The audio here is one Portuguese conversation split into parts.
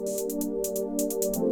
Música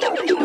you, you, you.